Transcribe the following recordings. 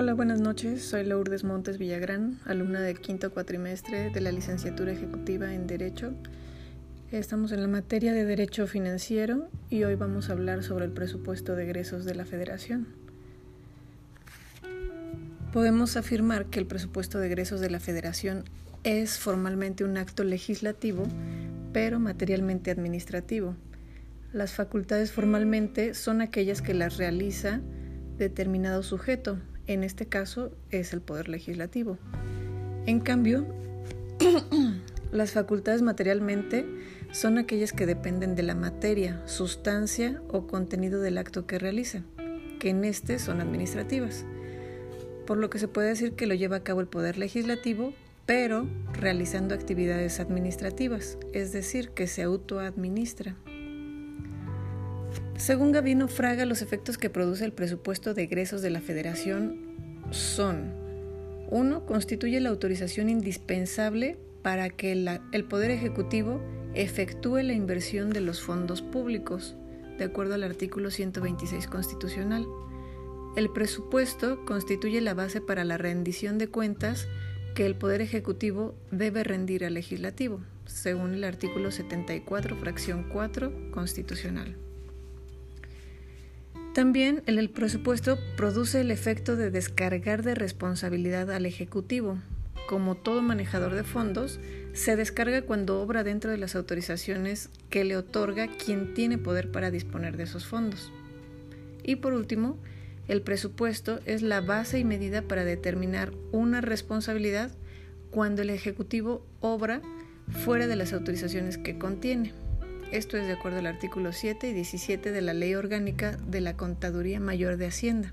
Hola, buenas noches. Soy Lourdes Montes Villagrán, alumna de quinto cuatrimestre de la licenciatura ejecutiva en Derecho. Estamos en la materia de Derecho Financiero y hoy vamos a hablar sobre el presupuesto de egresos de la Federación. Podemos afirmar que el presupuesto de egresos de la Federación es formalmente un acto legislativo, pero materialmente administrativo. Las facultades formalmente son aquellas que las realiza determinado sujeto, en este caso es el Poder Legislativo. En cambio, las facultades materialmente son aquellas que dependen de la materia, sustancia o contenido del acto que realiza, que en este son administrativas. Por lo que se puede decir que lo lleva a cabo el Poder Legislativo, pero realizando actividades administrativas, es decir, que se autoadministra. Según Gabino Fraga, los efectos que produce el presupuesto de egresos de la Federación son 1. Constituye la autorización indispensable para que el Poder Ejecutivo efectúe la inversión de los fondos públicos, de acuerdo al artículo 126 constitucional. El presupuesto constituye la base para la rendición de cuentas que el Poder Ejecutivo debe rendir al Legislativo, según el artículo 74, fracción 4 constitucional. También el presupuesto produce el efecto de descargar de responsabilidad al Ejecutivo. Como todo manejador de fondos, se descarga cuando obra dentro de las autorizaciones que le otorga quien tiene poder para disponer de esos fondos. Y por último, el presupuesto es la base y medida para determinar una responsabilidad cuando el Ejecutivo obra fuera de las autorizaciones que contiene. Esto es de acuerdo al artículo 7 y 17 de la Ley Orgánica de la Contaduría Mayor de Hacienda.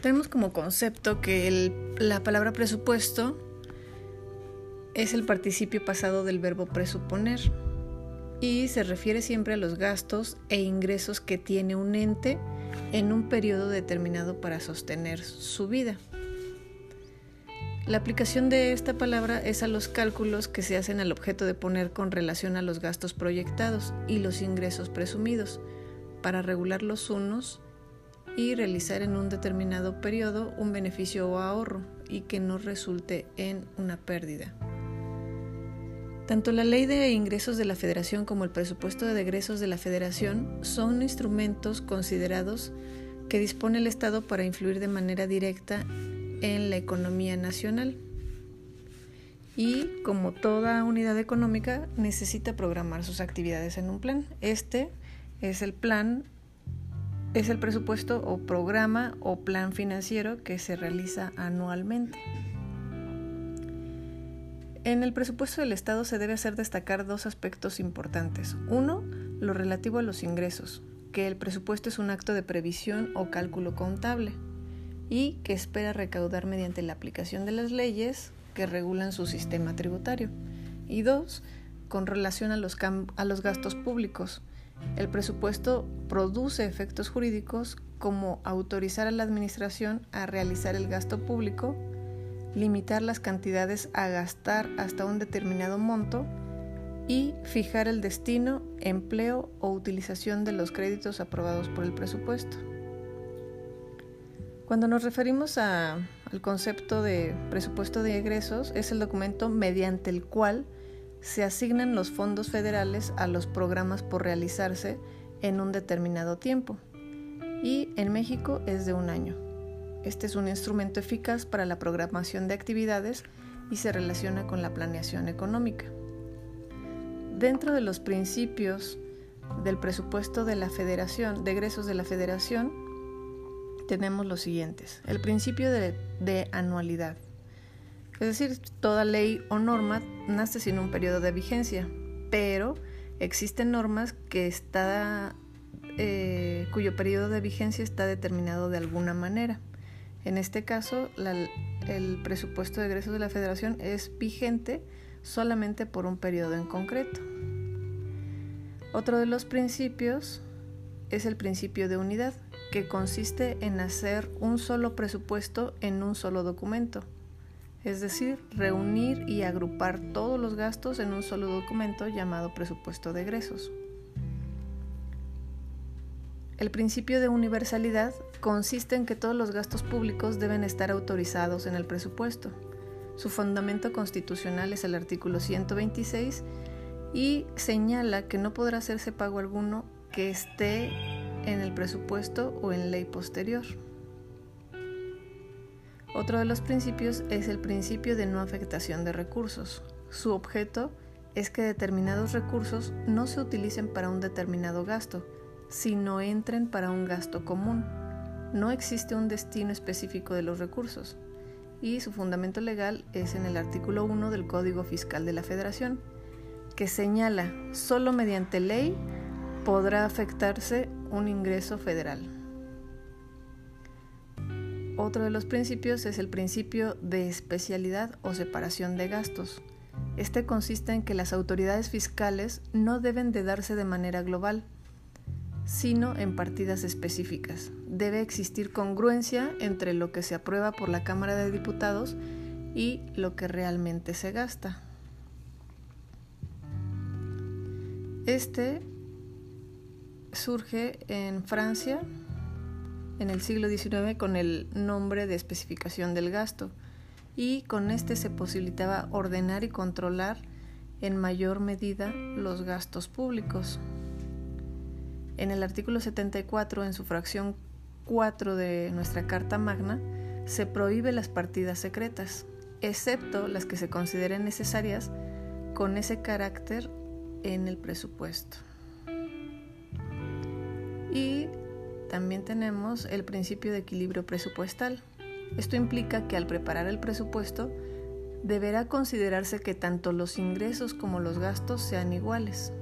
Tenemos como concepto que la palabra presupuesto es el participio pasado del verbo presuponer y se refiere siempre a los gastos e ingresos que tiene un ente en un periodo determinado para sostener su vida. La aplicación de esta palabra es a los cálculos que se hacen al objeto de poner con relación a los gastos proyectados y los ingresos presumidos, para regular los unos y realizar en un determinado periodo un beneficio o ahorro y que no resulte en una pérdida. Tanto la ley de ingresos de la Federación como el presupuesto de egresos de la Federación son instrumentos considerados que dispone el Estado para influir de manera directa en la economía nacional. Y como toda unidad económica necesita programar sus actividades en un plan. Este es el plan, es el presupuesto o programa o plan financiero que se realiza anualmente. En el presupuesto del Estado se debe hacer destacar dos aspectos importantes. Uno, lo relativo a los ingresos, que el presupuesto es un acto de previsión o cálculo contable y que espera recaudar mediante la aplicación de las leyes que regulan su sistema tributario. Y dos, con relación a los, gastos públicos. El presupuesto produce efectos jurídicos como autorizar a la Administración a realizar el gasto público, limitar las cantidades a gastar hasta un determinado monto y fijar el destino, empleo o utilización de los créditos aprobados por el presupuesto. Cuando nos referimos al concepto de presupuesto de egresos, es el documento mediante el cual se asignan los fondos federales a los programas por realizarse en un determinado tiempo. Y en México es de un año. Este es un instrumento eficaz para la programación de actividades y se relaciona con la planeación económica. Dentro de los principios del presupuesto de la Federación, de egresos de la Federación, tenemos los siguientes. El principio de, anualidad. Es decir, toda ley o norma nace sin un periodo de vigencia, pero existen normas que está, eh, cuyo periodo de vigencia está determinado de alguna manera. En este caso, el presupuesto de egresos de la Federación es vigente solamente por un periodo en concreto. Otro de los principios es el principio de unidad que consiste en hacer un solo presupuesto en un solo documento, es decir, reunir y agrupar todos los gastos en un solo documento llamado presupuesto de egresos. El principio de universalidad consiste en que todos los gastos públicos deben estar autorizados en el presupuesto. Su fundamento constitucional es el artículo 126 y señala que no podrá hacerse pago alguno que esté en el presupuesto o en ley posterior. Otro de los principios es el principio de no afectación de recursos. Su objeto es que determinados recursos no se utilicen para un determinado gasto, sino entren para un gasto común. No existe un destino específico de los recursos y su fundamento legal es en el artículo 1 del Código Fiscal de la Federación, que señala solo mediante ley podrá afectarse un ingreso federal. Otro de los principios es el principio de especialidad o separación de gastos. Este consiste en que las autoridades fiscales no deben de darse de manera global, sino en partidas específicas. Debe existir congruencia entre lo que se aprueba por la Cámara de Diputados y lo que realmente se gasta. Este surge en Francia en el siglo XIX con el nombre de especificación del gasto y con este se posibilitaba ordenar y controlar en mayor medida los gastos públicos. En el artículo 74, en su fracción 4 de nuestra Carta Magna, se prohíbe las partidas secretas, excepto las que se consideren necesarias con ese carácter en el presupuesto. Y también tenemos el principio de equilibrio presupuestal. Esto implica que al preparar el presupuesto deberá considerarse que tanto los ingresos como los gastos sean iguales.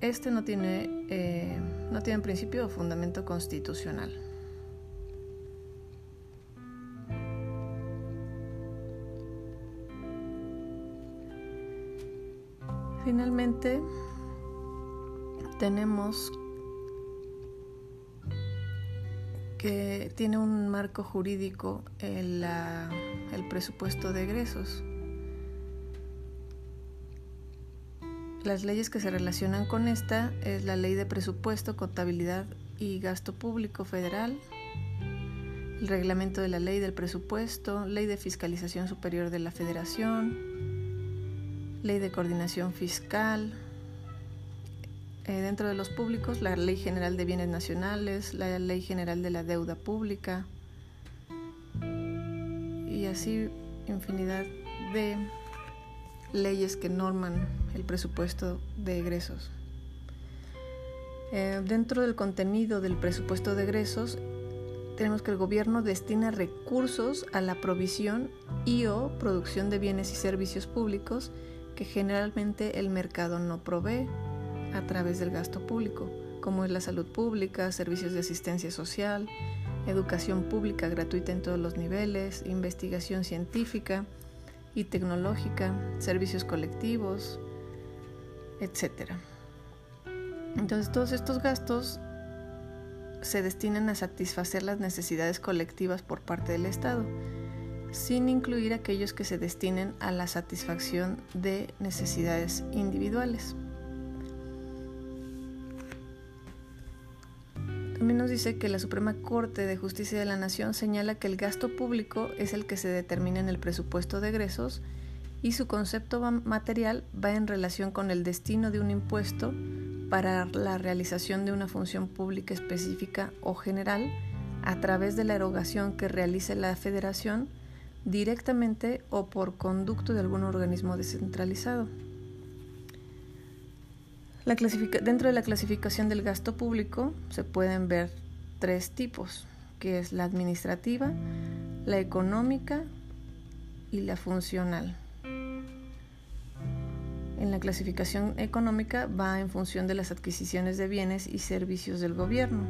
Este no tiene, eh, no tiene principio o fundamento constitucional. Finalmente, tenemos que tiene un marco jurídico el, el presupuesto de egresos. Las leyes que se relacionan con esta es la Ley de Presupuesto, Contabilidad y Gasto Público Federal, el Reglamento de la Ley del Presupuesto, Ley de Fiscalización Superior de la Federación, Ley de Coordinación Fiscal, eh, dentro de los públicos, la Ley General de Bienes Nacionales, la Ley General de la Deuda Pública y así infinidad de leyes que norman el presupuesto de egresos. Eh, dentro del contenido del presupuesto de egresos, tenemos que el gobierno destina recursos a la provisión y o producción de bienes y servicios públicos que generalmente el mercado no provee a través del gasto público, como es la salud pública, servicios de asistencia social, educación pública gratuita en todos los niveles, investigación científica y tecnológica, servicios colectivos, etc. Entonces todos estos gastos se destinan a satisfacer las necesidades colectivas por parte del Estado, sin incluir aquellos que se destinen a la satisfacción de necesidades individuales. También nos dice que la Suprema Corte de Justicia de la Nación señala que el gasto público es el que se determina en el presupuesto de egresos y su concepto material va en relación con el destino de un impuesto para la realización de una función pública específica o general a través de la erogación que realice la federación directamente o por conducto de algún organismo descentralizado dentro de la clasificación del gasto público se pueden ver tres tipos, que es la administrativa, la económica y la funcional. En la clasificación económica va en función de las adquisiciones de bienes y servicios del gobierno.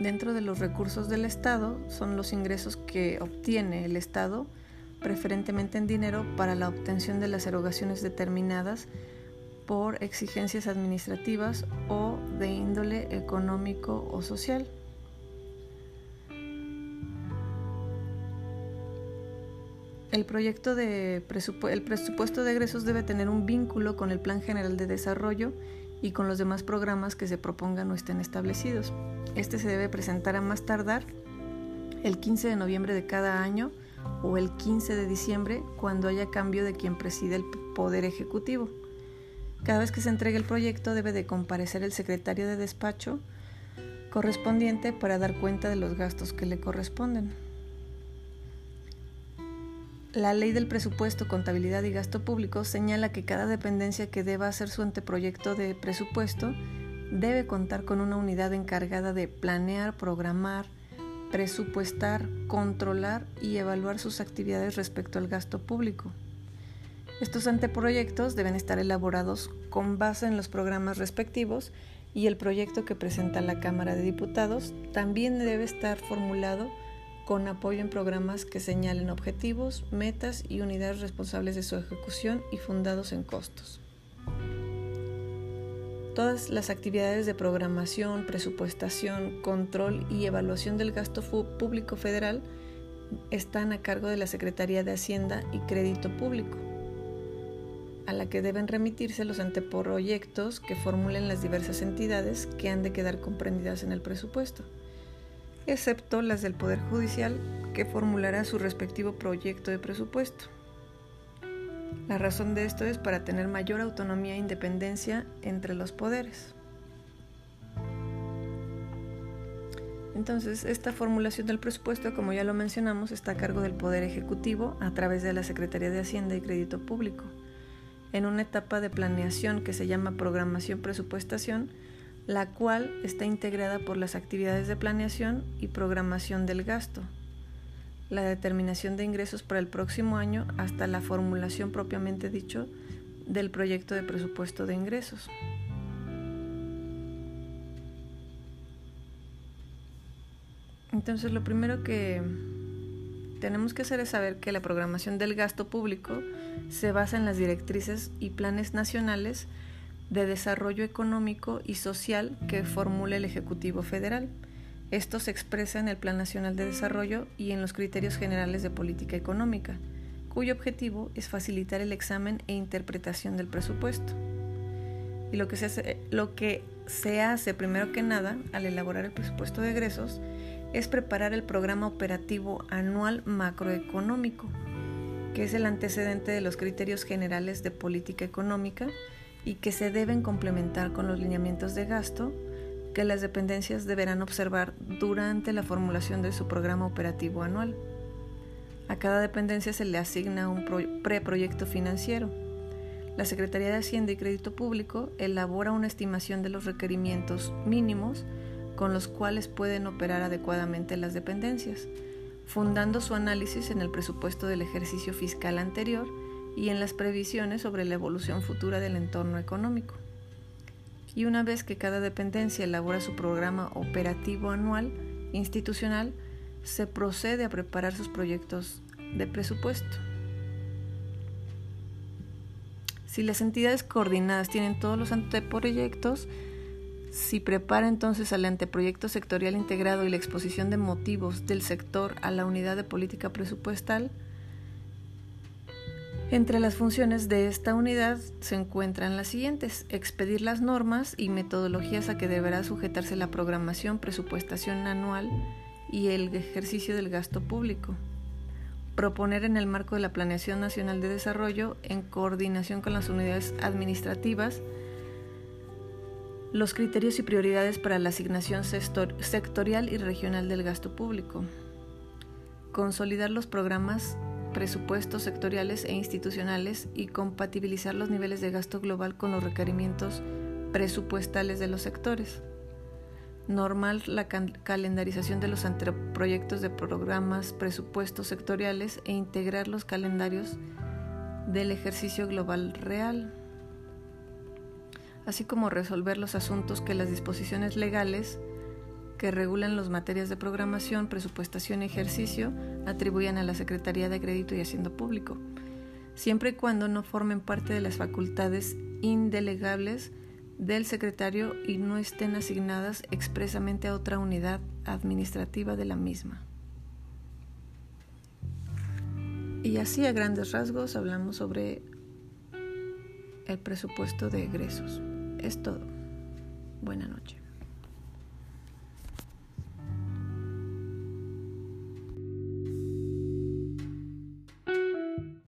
Dentro de los recursos del Estado son los ingresos que obtiene el Estado preferentemente en dinero, para la obtención de las erogaciones determinadas por exigencias administrativas o de índole económico o social. El proyecto de presupuesto de egresos debe tener un vínculo con el Plan General de Desarrollo y con los demás programas que se propongan o estén establecidos. Este se debe presentar a más tardar el 15 de noviembre de cada año o el 15 de diciembre cuando haya cambio de quien preside el Poder Ejecutivo. Cada vez que se entregue el proyecto debe de comparecer el secretario de despacho correspondiente para dar cuenta de los gastos que le corresponden. La ley del presupuesto, contabilidad y gasto público señala que cada dependencia que deba hacer su anteproyecto de presupuesto debe contar con una unidad encargada de planear, programar, presupuestar, controlar y evaluar sus actividades respecto al gasto público. Estos anteproyectos deben estar elaborados con base en los programas respectivos y el proyecto que presenta la Cámara de Diputados también debe estar formulado con apoyo en programas que señalen objetivos, metas y unidades responsables de su ejecución y fundados en costos. Todas las actividades de programación, presupuestación, control y evaluación del gasto público federal están a cargo de la Secretaría de Hacienda y Crédito Público, a la que deben remitirse los anteproyectos que formulen las diversas entidades que han de quedar comprendidas en el presupuesto excepto las del Poder Judicial, que formulará su respectivo proyecto de presupuesto. La razón de esto es para tener mayor autonomía e independencia entre los poderes. Entonces, esta formulación del presupuesto, como ya lo mencionamos, está a cargo del Poder Ejecutivo a través de la Secretaría de Hacienda y Crédito Público. En una etapa de planeación que se llama programación presupuestación, la cual está integrada por las actividades de planeación y programación del gasto, la determinación de ingresos para el próximo año hasta la formulación propiamente dicho del proyecto de presupuesto de ingresos. Entonces lo primero que tenemos que hacer es saber que la programación del gasto público se basa en las directrices y planes nacionales de desarrollo económico y social que formula el Ejecutivo Federal. Esto se expresa en el Plan Nacional de Desarrollo y en los criterios generales de política económica, cuyo objetivo es facilitar el examen e interpretación del presupuesto. Y lo que se hace, lo que se hace primero que nada al elaborar el presupuesto de egresos es preparar el programa operativo anual macroeconómico, que es el antecedente de los criterios generales de política económica y que se deben complementar con los lineamientos de gasto que las dependencias deberán observar durante la formulación de su programa operativo anual. A cada dependencia se le asigna un preproyecto financiero. La Secretaría de Hacienda y Crédito Público elabora una estimación de los requerimientos mínimos con los cuales pueden operar adecuadamente las dependencias, fundando su análisis en el presupuesto del ejercicio fiscal anterior y en las previsiones sobre la evolución futura del entorno económico. Y una vez que cada dependencia elabora su programa operativo anual institucional, se procede a preparar sus proyectos de presupuesto. Si las entidades coordinadas tienen todos los anteproyectos, si prepara entonces al anteproyecto sectorial integrado y la exposición de motivos del sector a la unidad de política presupuestal, entre las funciones de esta unidad se encuentran las siguientes, expedir las normas y metodologías a que deberá sujetarse la programación, presupuestación anual y el ejercicio del gasto público, proponer en el marco de la Planeación Nacional de Desarrollo, en coordinación con las unidades administrativas, los criterios y prioridades para la asignación sectorial y regional del gasto público, consolidar los programas presupuestos sectoriales e institucionales y compatibilizar los niveles de gasto global con los requerimientos presupuestales de los sectores. Normal la calendarización de los anteproyectos de programas, presupuestos sectoriales e integrar los calendarios del ejercicio global real, así como resolver los asuntos que las disposiciones legales que regulan las materias de programación, presupuestación y ejercicio atribuyen a la Secretaría de Crédito y Hacienda Público, siempre y cuando no formen parte de las facultades indelegables del secretario y no estén asignadas expresamente a otra unidad administrativa de la misma. Y así a grandes rasgos hablamos sobre el presupuesto de egresos. Es todo. Buena noche.